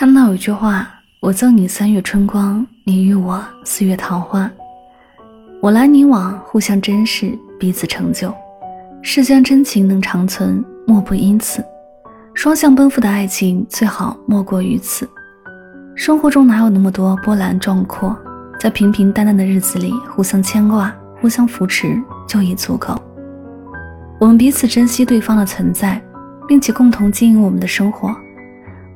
看到有句话：“我赠你三月春光，你与我四月桃花。”我来你往，互相珍视，彼此成就。世间真情能长存，莫不因此。双向奔赴的爱情，最好莫过于此。生活中哪有那么多波澜壮阔？在平平淡淡的日子里，互相牵挂，互相扶持，就已足够。我们彼此珍惜对方的存在，并且共同经营我们的生活。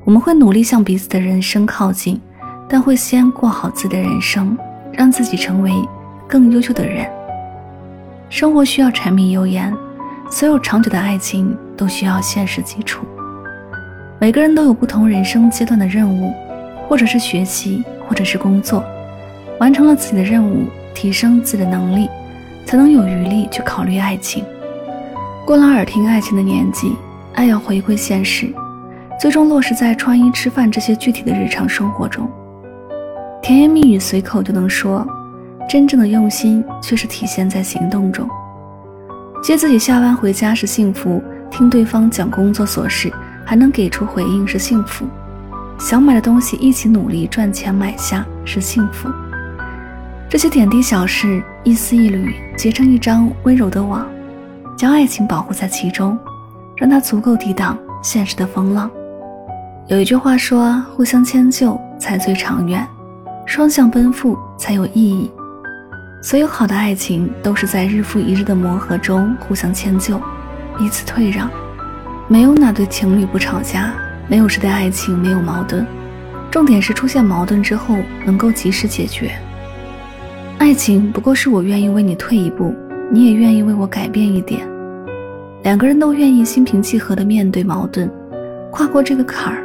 我们会努力向彼此的人生靠近，但会先过好自己的人生，让自己成为更优秀的人。生活需要柴米油盐，所有长久的爱情都需要现实基础。每个人都有不同人生阶段的任务，或者是学习，或者是工作。完成了自己的任务，提升自己的能力，才能有余力去考虑爱情。过了耳听爱情的年纪，爱要回归现实。最终落实在穿衣、吃饭这些具体的日常生活中。甜言蜜语随口就能说，真正的用心却是体现在行动中。接自己下班回家是幸福，听对方讲工作琐事还能给出回应是幸福。想买的东西一起努力赚钱买下是幸福。这些点滴小事，一丝一缕结成一张温柔的网，将爱情保护在其中，让它足够抵挡现实的风浪。有一句话说：“互相迁就才最长远，双向奔赴才有意义。”所有好的爱情都是在日复一日的磨合中互相迁就，彼此退让。没有哪对情侣不吵架，没有谁的爱情没有矛盾。重点是出现矛盾之后能够及时解决。爱情不过是我愿意为你退一步，你也愿意为我改变一点，两个人都愿意心平气和地面对矛盾，跨过这个坎儿。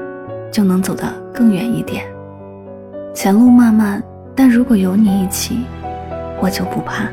就能走得更远一点。前路漫漫，但如果有你一起，我就不怕。